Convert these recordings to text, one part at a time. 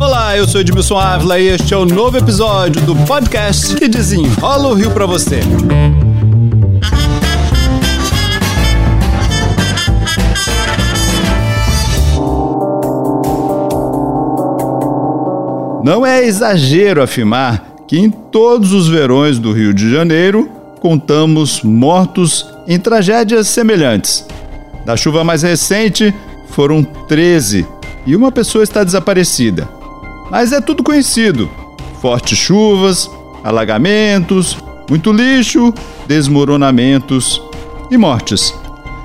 Olá, eu sou Edmilson Ávila e este é o novo episódio do podcast que desenrola o Rio para você. Não é exagero afirmar que em todos os verões do Rio de Janeiro contamos mortos em tragédias semelhantes. Da chuva mais recente, foram 13 e uma pessoa está desaparecida. Mas é tudo conhecido: fortes chuvas, alagamentos, muito lixo, desmoronamentos e mortes.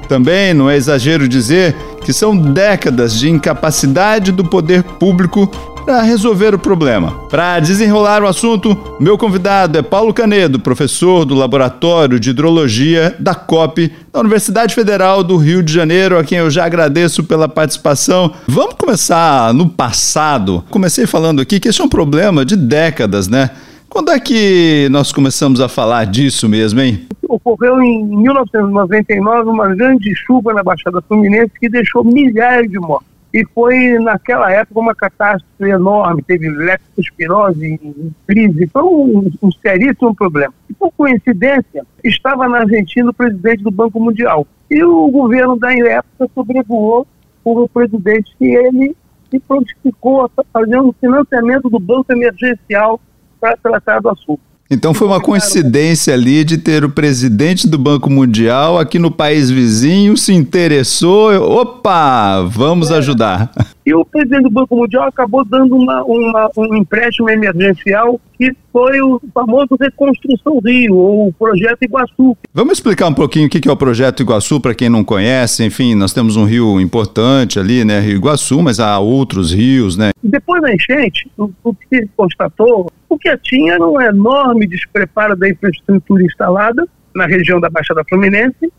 Também não é exagero dizer que são décadas de incapacidade do poder público para resolver o problema. Para desenrolar o assunto, meu convidado é Paulo Canedo, professor do Laboratório de Hidrologia da COP da Universidade Federal do Rio de Janeiro, a quem eu já agradeço pela participação. Vamos começar no passado. Comecei falando aqui que esse é um problema de décadas, né? Quando é que nós começamos a falar disso mesmo, hein? Ocorreu em 1999 uma grande chuva na Baixada Fluminense que deixou milhares de mortos e foi naquela época uma catástrofe enorme, teve leptospirose, crise, foi um, um seríssimo problema. E por coincidência, estava na Argentina o presidente do Banco Mundial. E o governo da época sobrevoou o presidente e ele se prontificou a fazer um financiamento do banco emergencial para tratar do assunto. Então foi uma coincidência ali de ter o presidente do Banco Mundial aqui no país vizinho se interessou, opa, vamos é. ajudar. E o presidente do Banco Mundial acabou dando uma, uma, um empréstimo emergencial que foi o famoso Reconstrução Rio, ou o Projeto Iguaçu. Vamos explicar um pouquinho o que é o Projeto Iguaçu para quem não conhece. Enfim, nós temos um rio importante ali, né, Rio Iguaçu, mas há outros rios, né? Depois da enchente, o, o que se constatou, o que tinha era um enorme despreparo da infraestrutura instalada na região da Baixada Fluminense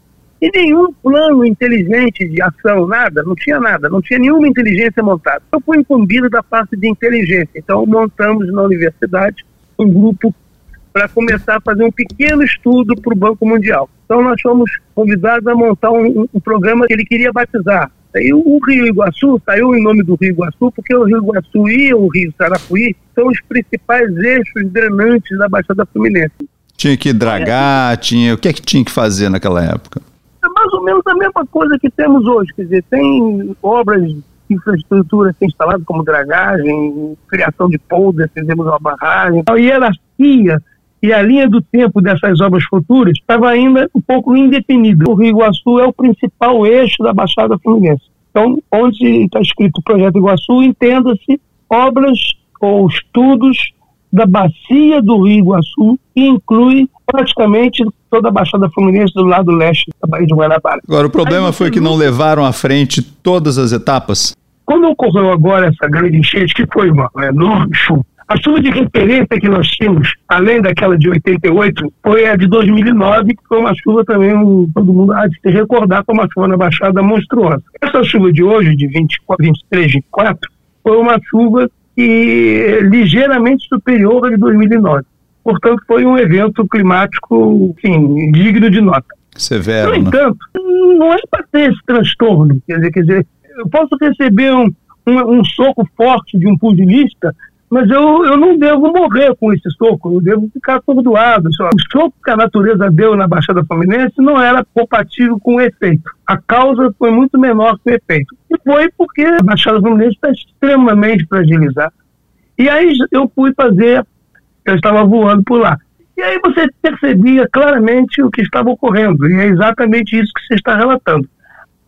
e nenhum plano inteligente de ação, nada, não tinha nada, não tinha nenhuma inteligência montada. Eu fui incumbido da parte de inteligência, então montamos na universidade um grupo para começar a fazer um pequeno estudo para o Banco Mundial. Então nós fomos convidados a montar um, um programa que ele queria batizar. E o Rio Iguaçu saiu em nome do Rio Iguaçu, porque o Rio Iguaçu e o Rio Sarapuí são os principais eixos drenantes da Baixada Fluminense. Tinha que dragar, tinha. O que é que tinha que fazer naquela época? É mais ou menos a mesma coisa que temos hoje, quer dizer, tem obras infraestrutura ser instalada como dragagem, criação de polder, fizemos uma barragem. A hierarquia e a linha do tempo dessas obras futuras estava ainda um pouco indefinida. O Rio Iguaçu é o principal eixo da Baixada Fluminense. Então, onde está escrito o Projeto Iguaçu, entenda-se obras ou estudos da bacia do Rio Iguaçu, que inclui praticamente toda a Baixada Fluminense do lado leste da Baía de Guanabara. Agora, o problema foi que não levaram à frente todas as etapas? Quando ocorreu agora essa grande enchente, que foi uma enorme chuva, a chuva de referência que nós tínhamos, além daquela de 88, foi a de 2009, que foi uma chuva também, todo mundo há de se recordar, como uma chuva na Baixada monstruosa. Essa chuva de hoje, de 24, 23, 24, foi uma chuva que é ligeiramente superior à de 2009. Portanto, foi um evento climático, enfim, digno de nota. Severo. No né? entanto, não é para ter esse transtorno. Quer dizer, quer dizer eu posso receber um, um, um, soco forte de um pugilista, mas eu, eu não devo morrer com esse soco, eu devo ficar atordoado. O soco que a natureza deu na Baixada Fluminense não era compatível com o efeito. A causa foi muito menor que o efeito. E foi porque a Baixada Fluminense está extremamente fragilizada. E aí eu fui fazer, eu estava voando por lá. E aí você percebia claramente o que estava ocorrendo, e é exatamente isso que você está relatando.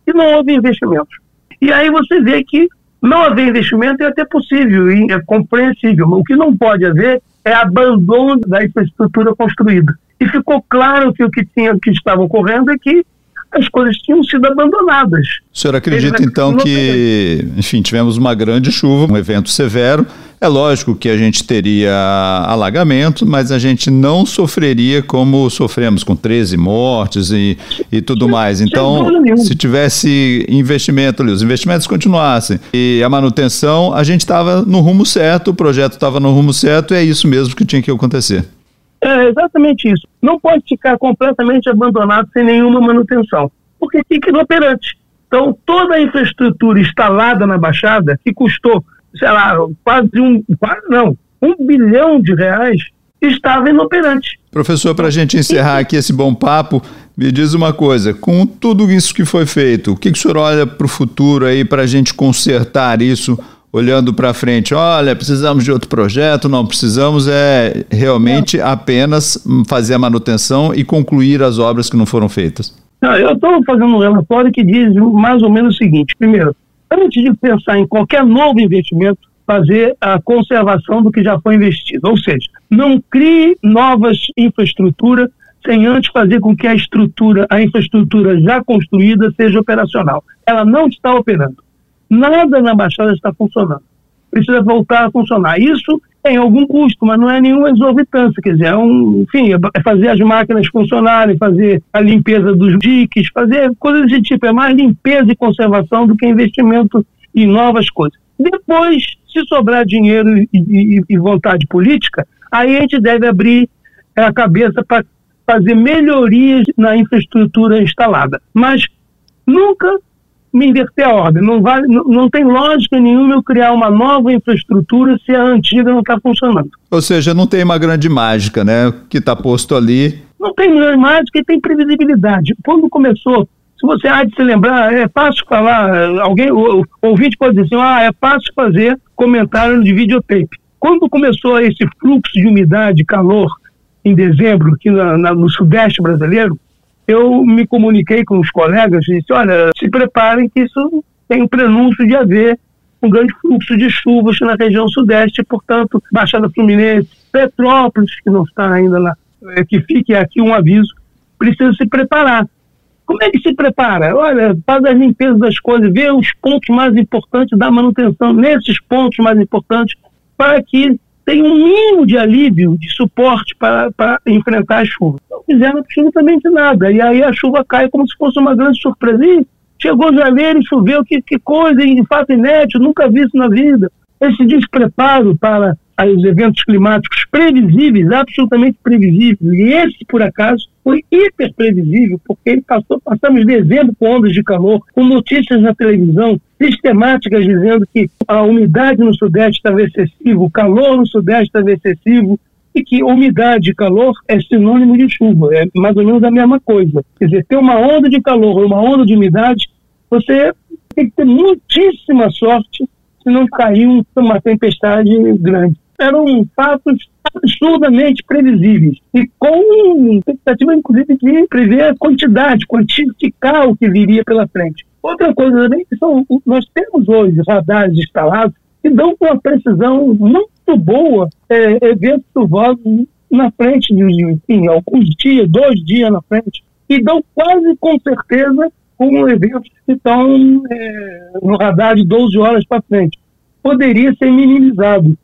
E não houve investimentos. E aí você vê que não haver investimento é até possível e é compreensível. O que não pode haver é abandono da infraestrutura construída. E ficou claro que o que, tinha, que estava ocorrendo é que as coisas tinham sido abandonadas. O senhor acredita então que, enfim, tivemos uma grande chuva, um evento severo. É lógico que a gente teria alagamento, mas a gente não sofreria como sofremos com 13 mortes e, e tudo mais. Então, se tivesse investimento ali, os investimentos continuassem e a manutenção, a gente estava no rumo certo, o projeto estava no rumo certo e é isso mesmo que tinha que acontecer. É exatamente isso. Não pode ficar completamente abandonado sem nenhuma manutenção, porque fica inoperante. Então, toda a infraestrutura instalada na Baixada, que custou, sei lá, quase um, quase não, um bilhão de reais, estava inoperante. Professor, para a gente encerrar aqui esse bom papo, me diz uma coisa: com tudo isso que foi feito, o que, que o senhor olha para o futuro aí para a gente consertar isso? Olhando para frente, olha, precisamos de outro projeto, não precisamos é realmente apenas fazer a manutenção e concluir as obras que não foram feitas. Não, eu estou fazendo um relatório que diz mais ou menos o seguinte: primeiro, antes de pensar em qualquer novo investimento, fazer a conservação do que já foi investido. Ou seja, não crie novas infraestruturas sem antes fazer com que a estrutura, a infraestrutura já construída seja operacional. Ela não está operando. Nada na Baixada está funcionando. Precisa voltar a funcionar. Isso tem algum custo, mas não é nenhuma exorbitância. Quer dizer, é um, enfim, é fazer as máquinas funcionarem, fazer a limpeza dos diques, fazer coisas desse tipo. É mais limpeza e conservação do que investimento em novas coisas. Depois, se sobrar dinheiro e, e, e vontade política, aí a gente deve abrir a cabeça para fazer melhorias na infraestrutura instalada. Mas nunca me inverter a ordem. Não, vale, não, não tem lógica nenhuma eu criar uma nova infraestrutura se a antiga não está funcionando. Ou seja, não tem uma grande mágica, né? Que está posto ali. Não tem grande mágica e tem previsibilidade. Quando começou se você há de se lembrar, é fácil falar, alguém, o, o ouvinte pode dizer assim, ah, é fácil fazer comentário de videotape. Quando começou esse fluxo de umidade, calor, em dezembro, aqui na, na, no sudeste brasileiro, eu me comuniquei com os colegas e disse, olha, se preparem que isso tem um prenúncio de haver um grande fluxo de chuvas na região sudeste, portanto, Baixada Fluminense, Petrópolis, que não está ainda lá, é, que fique aqui um aviso, precisa se preparar. Como é que se prepara? Olha, faz a limpeza das coisas, vê os pontos mais importantes da manutenção nesses pontos mais importantes para que tenha um mínimo de alívio, de suporte para, para enfrentar a chuva. Não fizeram absolutamente nada. E aí a chuva cai como se fosse uma grande surpresa. E chegou janeiro e choveu, que, que coisa, de fato inédito, nunca vi isso na vida. Esse despreparo para os eventos climáticos previsíveis, absolutamente previsíveis, e esse, por acaso, foi hiper previsível, porque ele passou, passamos dezembro com ondas de calor, com notícias na televisão sistemáticas dizendo que a umidade no Sudeste estava excessiva, o calor no Sudeste estava excessivo, e que umidade e calor é sinônimo de chuva, é mais ou menos a mesma coisa. Quer dizer, ter uma onda de calor ou uma onda de umidade, você tem que ter muitíssima sorte se não cair uma tempestade grande eram fatos absurdamente previsíveis e com expectativa, inclusive, de prever a quantidade, quantificar o que viria pela frente. Outra coisa também, são, nós temos hoje radares instalados que dão uma precisão muito boa é, eventos chuvosos na frente, de, enfim, alguns dias, dois dias na frente, e dão quase com certeza com eventos que estão é, no radar de 12 horas para frente. Poderia ser minimizado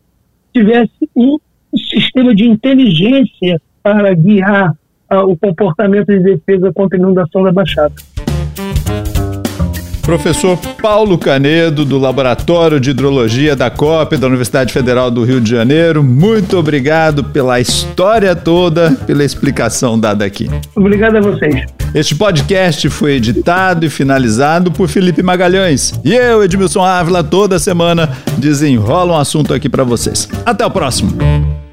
tivesse um sistema de inteligência para guiar uh, o comportamento de defesa contra a inundação da Baixada. Professor Paulo Canedo, do Laboratório de Hidrologia da COP, da Universidade Federal do Rio de Janeiro, muito obrigado pela história toda, pela explicação dada aqui. Obrigado a vocês. Este podcast foi editado e finalizado por Felipe Magalhães. E eu, Edmilson Ávila, toda semana desenrola um assunto aqui para vocês. Até o próximo.